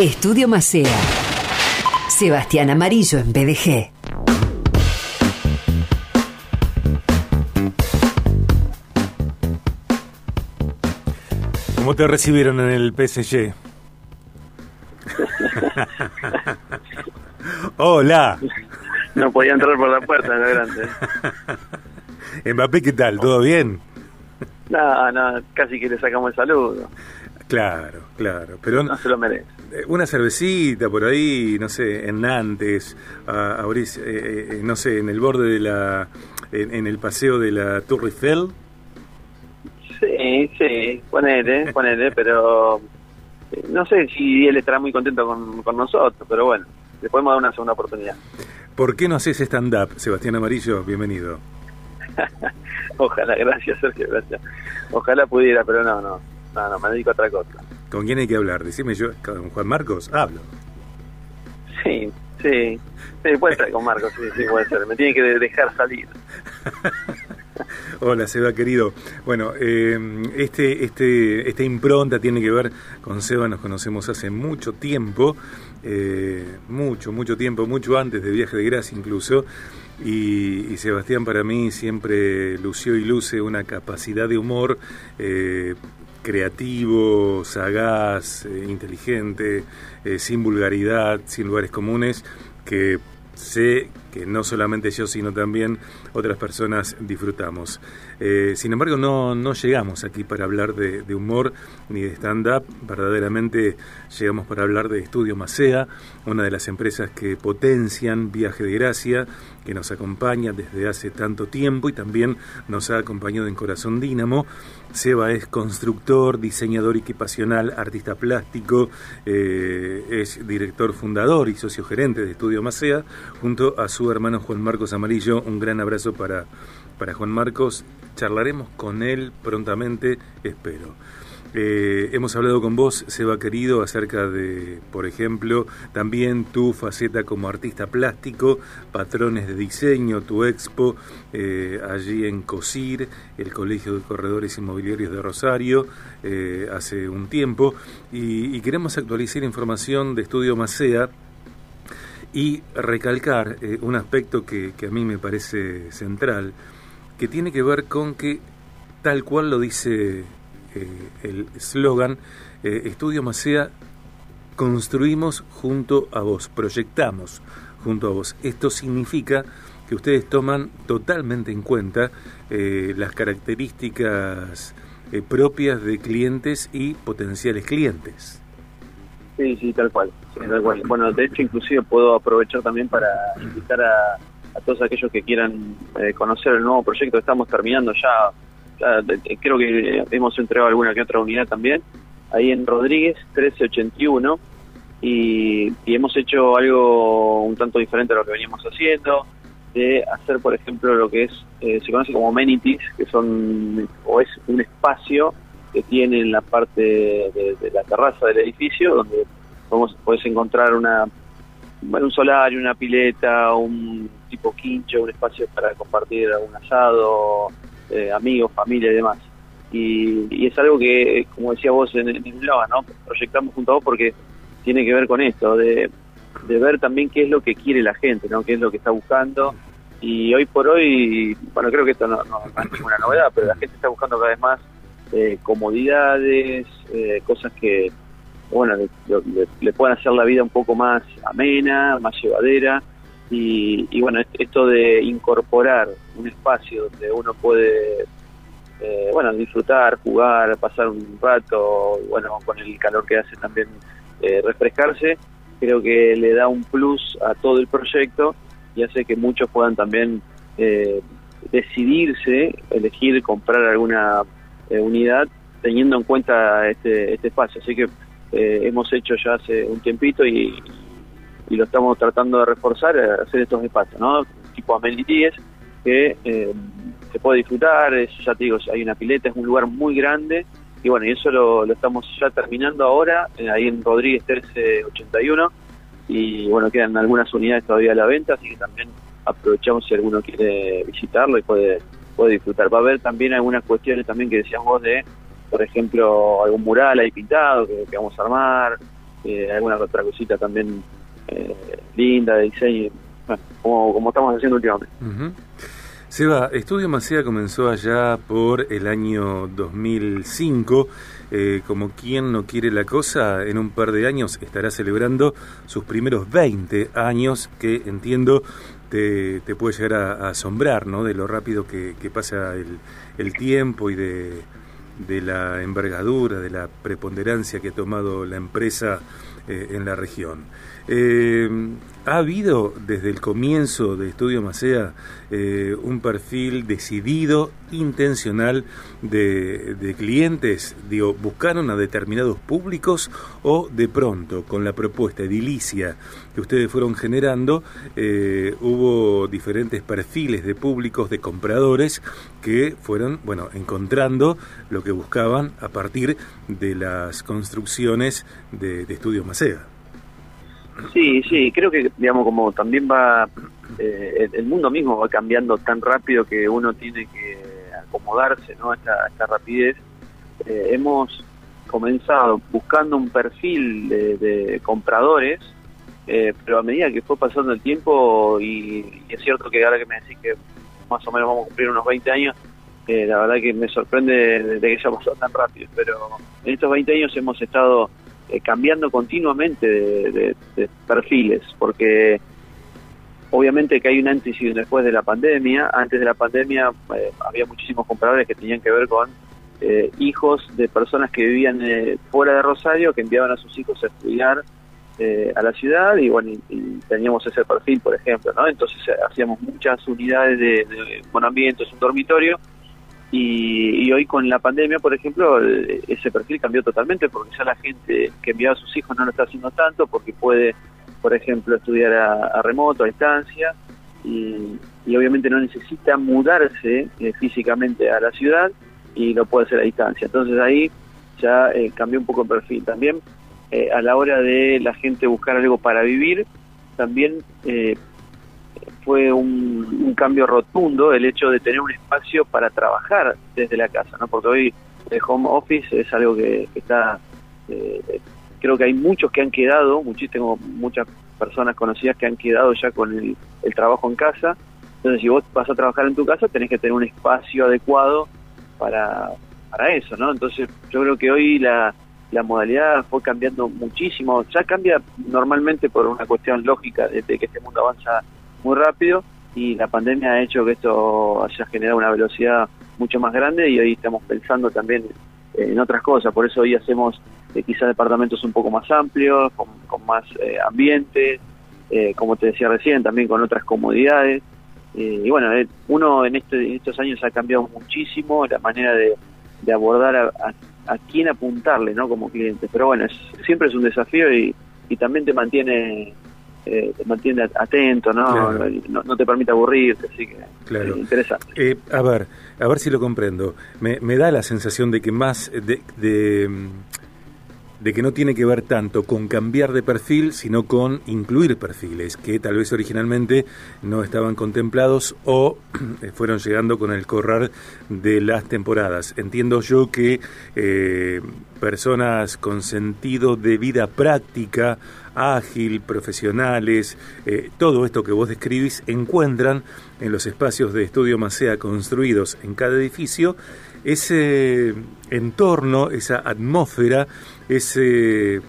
Estudio Macea. Sebastián Amarillo en BDG. ¿Cómo te recibieron en el PSG? Hola. No podía entrar por la puerta, era grande. Mbappé, ¿qué tal? ¿Todo bien? No, no, casi que le sacamos el saludo. Claro, claro, pero no se lo merece. Eh, una cervecita por ahí, no sé, en Nantes, a, eh, eh, no sé, en el borde de la, en, el paseo de la Tour Eiffel. Sí, sí, ponele, ponele, pero no sé si él estará muy contento con, con nosotros, pero bueno, le podemos dar una segunda oportunidad. ¿Por qué no haces stand-up, Sebastián Amarillo? Bienvenido. Ojalá, gracias Sergio, gracias. Ojalá pudiera, pero no, no, no, no, me dedico a otra cosa. ¿Con quién hay que hablar? Decime yo, con Juan Marcos, hablo. Sí, sí, sí, puede ser con Marcos, sí, sí, puede ser. Me tiene que dejar salir. Hola, Seba querido. Bueno, eh, este, este, esta impronta tiene que ver con Seba, nos conocemos hace mucho tiempo, eh, mucho, mucho tiempo, mucho antes de Viaje de Gracia incluso. Y, Sebastián para mí siempre lució y luce una capacidad de humor eh, creativo, sagaz, inteligente, sin vulgaridad, sin lugares comunes, que sé que no solamente yo, sino también otras personas disfrutamos. Eh, sin embargo, no, no llegamos aquí para hablar de, humor ni de stand-up, verdaderamente llegamos para hablar de Estudio Macea, una de las empresas que potencian Viaje de Gracia, que nos acompaña desde hace tanto tiempo y también nos ha acompañado en Corazón Dínamo. Seba es constructor, diseñador equipacional, artista plástico, eh, es director fundador y socio gerente de Estudio Macea, junto a su hermano Juan Marcos Amarillo. Un gran abrazo para, para Juan Marcos. Charlaremos con él prontamente, espero. Eh, hemos hablado con vos, Seba querido, acerca de, por ejemplo, también tu faceta como artista plástico, patrones de diseño, tu expo eh, allí en COSIR, el Colegio de Corredores Inmobiliarios de Rosario, eh, hace un tiempo, y, queremos actualizar información de Estudio Macea y recalcar un aspecto que, a mí me parece central, que tiene que ver con que, tal cual lo dice eh, el eslogan eh, Estudio Macea, construimos junto a vos, proyectamos junto a vos. Esto significa que ustedes toman totalmente en cuenta eh, las características propias de clientes y potenciales clientes. Sí, sí, tal cual, Bueno, de hecho, inclusive puedo aprovechar también para invitar a, todos aquellos que quieran conocer el nuevo proyecto estamos terminando ya creo que hemos entregado alguna que otra unidad también, ahí en Rodríguez 1381, y, y hemos hecho algo un tanto diferente a lo que veníamos haciendo, de hacer, por ejemplo, lo que es eh, se conoce como amenities, que son, o es un espacio que tiene en la parte de, la terraza del edificio, donde podemos, puedes encontrar una un solar, una pileta, un tipo quincho, un espacio para compartir un asado, eh, amigos, familia y demás. Y, es algo que, como decía vos en, blog, ¿no? proyectamos junto a vos porque tiene que ver con esto, de, ver también qué es lo que quiere la gente, ¿no? qué es lo que está buscando. Y hoy por hoy, bueno, creo que esto no, es ninguna novedad, pero la gente está buscando cada vez más eh, comodidades, eh, cosas que, bueno, le, puedan hacer la vida un poco más amena, más llevadera. Y, bueno, esto de incorporar un espacio donde uno puede eh, bueno, disfrutar, jugar, pasar un rato, bueno, con el calor que hace también eh, refrescarse, creo que le da un plus a todo el proyecto y hace que muchos puedan también eh, decidirse, elegir comprar alguna unidad teniendo en cuenta este, este espacio. Así que hemos hecho ya hace un tiempito y, y lo estamos tratando de reforzar, eh, hacer estos espacios, ¿no? Tipo amenities que eh, se puede disfrutar, es, ya te digo, hay una pileta, es un lugar muy grande y bueno, y eso lo, estamos ya terminando ahora, eh, ahí en Rodríguez 1381 y bueno, quedan algunas unidades todavía a la venta, así que también aprovechamos si alguno quiere visitarlo y puede, puede disfrutar. Va a haber también algunas cuestiones también que decíamos de, por ejemplo, algún mural ahí pintado que, vamos a armar, eh, alguna otra cosita también eh, linda de diseño, como, como estamos haciendo últimamente. Seba, Estudio Macea comenzó allá por el año 2005. Eh, como quien no quiere la cosa, en un par de años estará celebrando sus primeros 20 años, que entiendo te, puede llegar a, asombrar, ¿no? De lo rápido que, pasa el, tiempo y de, de, la envergadura, de la preponderancia que ha tomado la empresa eh, en la región. Eh, ¿Ha habido desde el comienzo de Estudio Macea eh, un perfil decidido, intencional de, clientes? Digo, ¿buscaron a determinados públicos o de pronto, con la propuesta edilicia que ustedes fueron generando, eh, hubo diferentes perfiles de públicos, de compradores, que fueron, bueno, encontrando lo que buscaban a partir de las construcciones de, de Estudio Macea? Sí, sí, creo que, digamos, como también va, eh, el, mundo mismo va cambiando tan rápido que uno tiene que acomodarse, ¿no? A esta, rapidez. Eh, hemos comenzado buscando un perfil de, compradores, eh, pero a medida que fue pasando el tiempo, y, es cierto que ahora que me decís que más o menos vamos a cumplir unos 20 años, la verdad que me sorprende de que haya pasado tan rápido, pero en estos 20 años hemos estado eh, cambiando continuamente de, perfiles, porque obviamente que hay un antes y un después de la pandemia. Antes de la pandemia eh, había muchísimos compradores que tenían que ver con eh, hijos de personas que vivían fuera de Rosario, que enviaban a sus hijos a estudiar a la ciudad y bueno, y, teníamos ese perfil, por ejemplo, ¿no? Entonces hacíamos muchas unidades de, de es un dormitorio y, hoy con la pandemia, por ejemplo, ese perfil cambió totalmente porque ya la gente que enviaba a sus hijos no lo está haciendo tanto porque puede, por ejemplo, estudiar a, remoto, a distancia, y, obviamente no necesita mudarse eh, físicamente a la ciudad y lo puede hacer a distancia. Entonces ahí ya eh, cambió un poco el perfil. También eh, a la hora de la gente buscar algo para vivir, también fue un, cambio rotundo el hecho de tener un espacio para trabajar desde la casa, ¿no? Porque hoy el home office es algo que, está, eh, creo que hay muchos que han quedado, tengo muchas personas conocidas que han quedado ya con el, trabajo en casa, entonces si vos vas a trabajar en tu casa tenés que tener un espacio adecuado para, para eso, ¿no? Entonces yo creo que hoy la, la modalidad fue cambiando muchísimo, ya cambia normalmente por una cuestión lógica de que este mundo avanza muy rápido y la pandemia ha hecho que esto haya generado una velocidad mucho más grande y hoy estamos pensando también en otras cosas, por eso hoy hacemos eh, quizás departamentos un poco más amplios, con, más eh, ambiente, eh, como te decía recién, también con otras comodidades. y bueno, uno en, este, estos años ha cambiado muchísimo la manera de, abordar a, a, quién apuntarle ¿no? como cliente, pero bueno, siempre es un desafío y, y también te mantiene eh, te mantiene atento, ¿no? ¿no? te permite aburrirte, así que claro. interesante. Eh, a ver, a ver si lo comprendo. Me, me da la sensación de que más de, de, de, que no tiene que ver tanto con cambiar de perfil, sino con incluir perfiles que tal vez originalmente no estaban contemplados o fueron llegando con el correr de las temporadas. Entiendo yo que eh, personas con sentido de vida práctica, ágil, profesionales, eh, todo esto que vos describís, encuentran en los espacios de estudio Macea construidos en cada edificio ese entorno, esa atmósfera, ese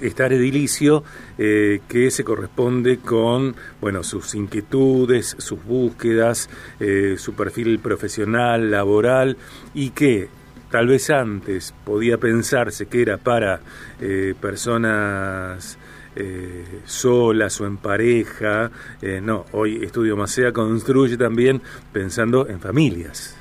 estar edilicio eh, que se corresponde con bueno sus inquietudes, sus búsquedas, eh, su perfil profesional, laboral y que tal vez antes podía pensarse que era para eh, personas eh, solas o en pareja. Eh, no, hoy Estudio Macea construye también pensando en familias.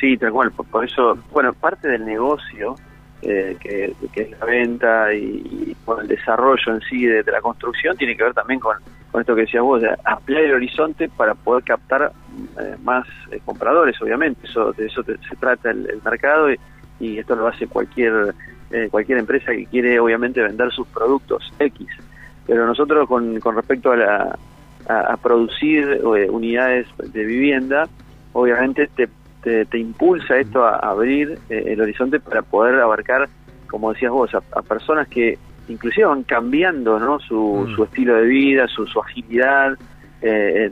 Sí, tal cual. Por, eso, bueno, parte del negocio, que, es la venta y, el desarrollo en sí de, la construcción, tiene que ver también con, con esto que decías vos, de ampliar el horizonte para poder captar eh, más eh, compradores, obviamente. Eso, de eso se trata el, mercado y, esto lo hace cualquier eh, cualquier empresa que quiere, obviamente, vender sus productos X. Pero nosotros, con, con respecto a, la, a, producir unidades de vivienda, obviamente te, te, impulsa esto a abrir el horizonte para poder abarcar, como decías vos, a, personas que inclusive van cambiando ¿no? su, mm. su estilo de vida, su, su agilidad eh,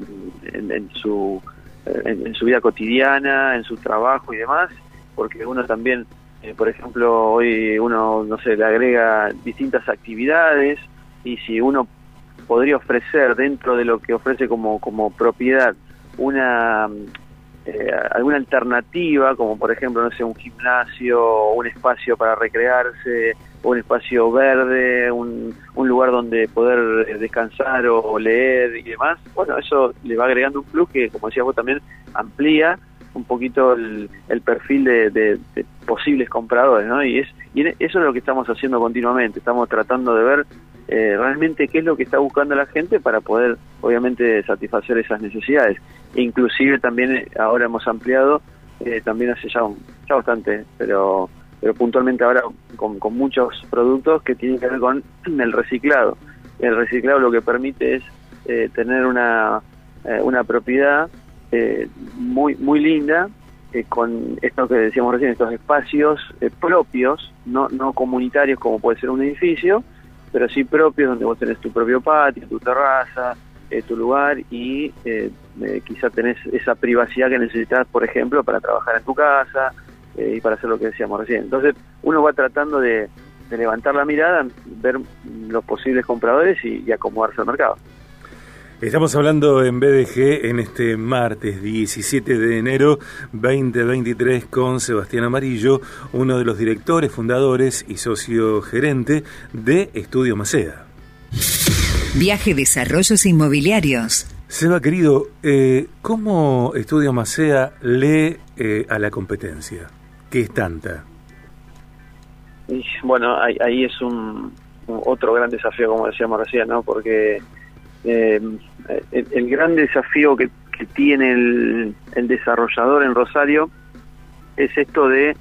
en, su, en, su vida cotidiana, en su trabajo y demás, porque uno también, eh, por ejemplo, hoy uno, no sé, le agrega distintas actividades y si uno podría ofrecer dentro de lo que ofrece como, como propiedad una eh, alguna alternativa, como por ejemplo, no sé, un gimnasio, un espacio para recrearse, un espacio verde, un, lugar donde poder descansar o, leer y demás, bueno, eso le va agregando un plus que, como decías vos también, amplía un poquito el, perfil de, posibles compradores, ¿no? Y, es, y eso es lo que estamos haciendo continuamente, estamos tratando de ver eh, realmente qué es lo que está buscando la gente para poder, obviamente, satisfacer esas necesidades. Inclusive también eh, ahora hemos ampliado, eh, también hace ya, bastante, pero pero puntualmente ahora con, con muchos productos que tienen que ver con el reciclado. El reciclado lo que permite es tener una, una propiedad muy muy linda con esto que decíamos recién, estos espacios propios, no, no comunitarios como puede ser un edificio, pero sí propios, donde vos tenés tu propio patio, tu terraza, eh, tu lugar y eh, eh, quizá tenés esa privacidad que necesitas, por ejemplo, para trabajar en tu casa y para hacer lo que decíamos recién. Entonces, uno va tratando de, levantar la mirada, ver los posibles compradores y acomodarse al mercado. Estamos hablando en BDG en este martes 17 de enero 2023 con Sebastián Amarillo, uno de los directores, fundadores y socio gerente de Estudio Macea. Viaje Desarrollos Inmobiliarios. Seba, querido, eh, ¿cómo Estudio Macea lee eh, a la competencia? ¿Qué es tanta? bueno, ahí, es un, otro gran desafío, como decíamos recién, ¿no? Porque eh, el, gran desafío que, tiene el, desarrollador en Rosario es esto de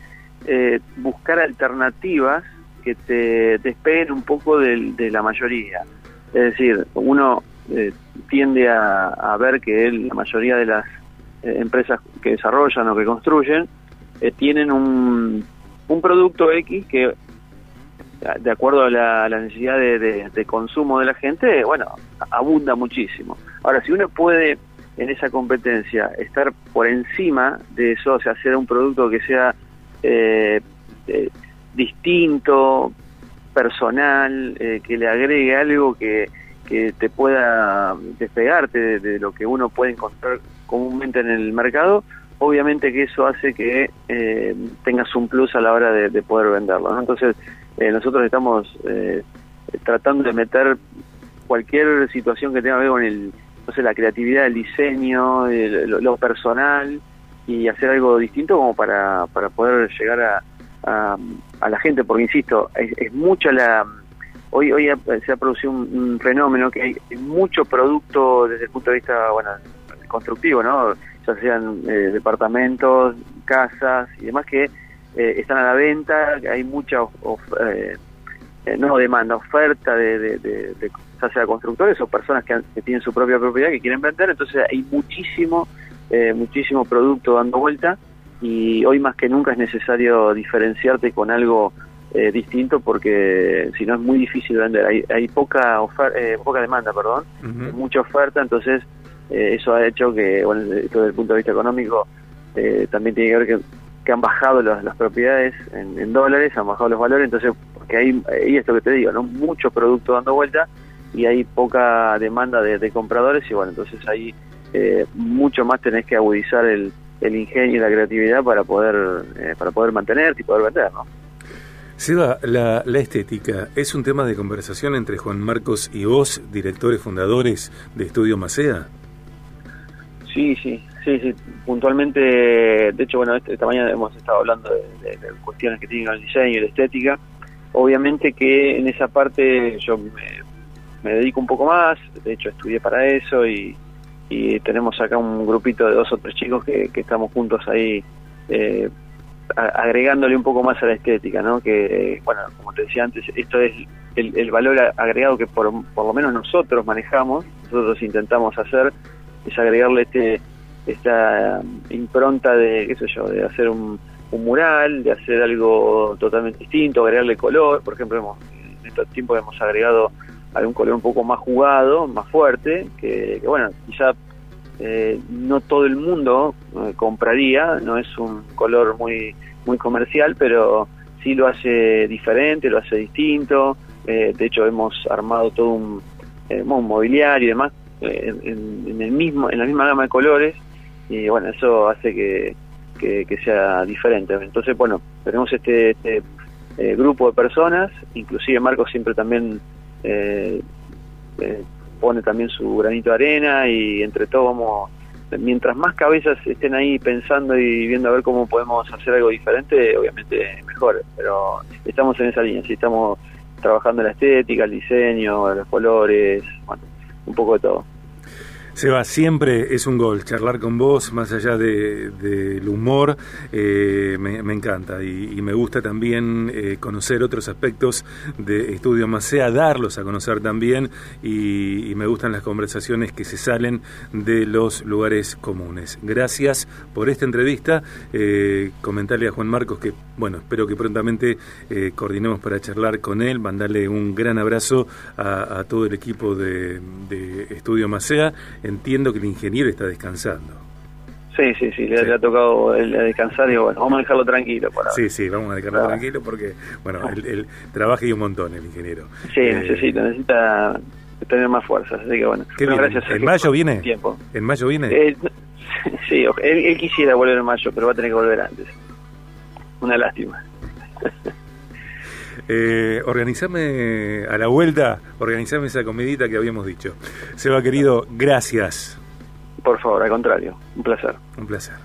eh, buscar alternativas que te despeguen un poco de, la mayoría. Es decir, uno eh, tiende a, ver que la mayoría de las eh, empresas que desarrollan o que construyen tienen un, producto X que de acuerdo a la, necesidad de, consumo de la gente, bueno, abunda muchísimo. Ahora, si uno puede en esa competencia estar por encima de eso, o sea, hacer un producto que sea eh, eh, distinto, personal, eh, que le agregue algo que, que te pueda despegarte de, lo que uno puede encontrar comúnmente en el mercado, obviamente que eso hace que tengas un plus a la hora de, poder venderlo. Entonces, eh, nosotros estamos eh, tratando de meter cualquier situación que tenga que ver con el, no sé, la creatividad, el diseño, lo, personal y hacer algo distinto como para, para poder llegar a, a, la gente, porque insisto, es, mucha la... Hoy, hoy se ha producido un, fenómeno que hay mucho producto desde el punto de vista, bueno, constructivo, ¿no? Ya sean eh, departamentos, casas y demás que eh, están a la venta, hay mucha eh, eh, no demanda, oferta de, de, ya sea constructores o personas que, tienen su propia propiedad que quieren vender, entonces hay muchísimo, muchísimo producto dando vuelta y hoy más que nunca es necesario diferenciarte con algo distinto porque si no es muy difícil vender, hay, hay poca, poca demanda, perdón, mucha oferta, entonces eso ha hecho que, bueno, desde el punto de vista económico, también tiene que ver que que han bajado las, propiedades en, dólares, han bajado los valores, entonces, porque hay, y esto que te digo, ¿no? Mucho producto dando vuelta y hay poca demanda de, compradores y bueno, entonces ahí eh, mucho más tenés que agudizar el, ingenio y la creatividad para poder, eh, para poder mantenerte y poder vender, ¿no? Seba, la, la estética es un tema de conversación entre Juan Marcos y vos, directores fundadores de Estudio Macea. Sí, sí, sí, sí, puntualmente, de hecho, bueno, este, esta mañana hemos estado hablando de, cuestiones que tienen el diseño y la estética. Obviamente que en esa parte yo me, dedico un poco más, de hecho estudié para eso y, tenemos acá un grupito de dos o tres chicos que, estamos juntos ahí eh, agregándole un poco más a la estética, ¿no? Que, bueno, como te decía antes, esto es el, valor agregado que por, por lo menos nosotros manejamos, nosotros intentamos hacer es agregarle este esta impronta de, qué sé yo, de hacer un, mural, de hacer algo totalmente distinto, agregarle color, por ejemplo, hemos, en estos tiempos hemos agregado algún color un poco más jugado, más fuerte, que, bueno, quizá eh, no todo el mundo eh, compraría, no es un color muy, muy comercial, pero sí lo hace diferente, lo hace distinto. de hecho, hemos armado todo un, un mobiliario y demás en, el mismo, en la misma gama de colores y bueno, eso hace que, que, sea diferente. Entonces, bueno, tenemos este, este eh, grupo de personas, inclusive Marcos siempre también eh, eh, pone también su granito de arena y entre todos vamos, mientras más cabezas estén ahí pensando y viendo a ver cómo podemos hacer algo diferente, obviamente mejor, pero estamos en esa línea, sí, estamos trabajando la estética, el diseño, los colores, bueno, un poco de todo. Seba, siempre es un gol. Charlar con vos, más allá del de, humor, eh, me, encanta. Y, me gusta también eh, conocer otros aspectos de Estudio Macea, darlos a conocer también. Y, me gustan las conversaciones que se salen de los lugares comunes. Gracias por esta entrevista, eh, comentarle a Juan Marcos que, bueno, espero que prontamente coordinemos para charlar con él, mandarle un gran abrazo a, todo el equipo de, de Estudio Macea entiendo que el ingeniero está descansando. Sí, sí, sí, le, ha tocado el, descansar y bueno, vamos a dejarlo tranquilo. Para... Sí, sí, vamos a dejarlo tranquilo porque, bueno, él, trabaja y un montón el ingeniero. Sí, eh, necesita, necesita tener más fuerzas, así que bueno. gracias. ¿En mayo viene? Tiempo. ¿En mayo viene? Eh, sí, él, quisiera volver en mayo, pero va a tener que volver antes. Una lástima. Eh, organizame a la vuelta, organizame esa comidita que habíamos dicho. Seba, querido, gracias. Por favor, al contrario, un placer. Un placer.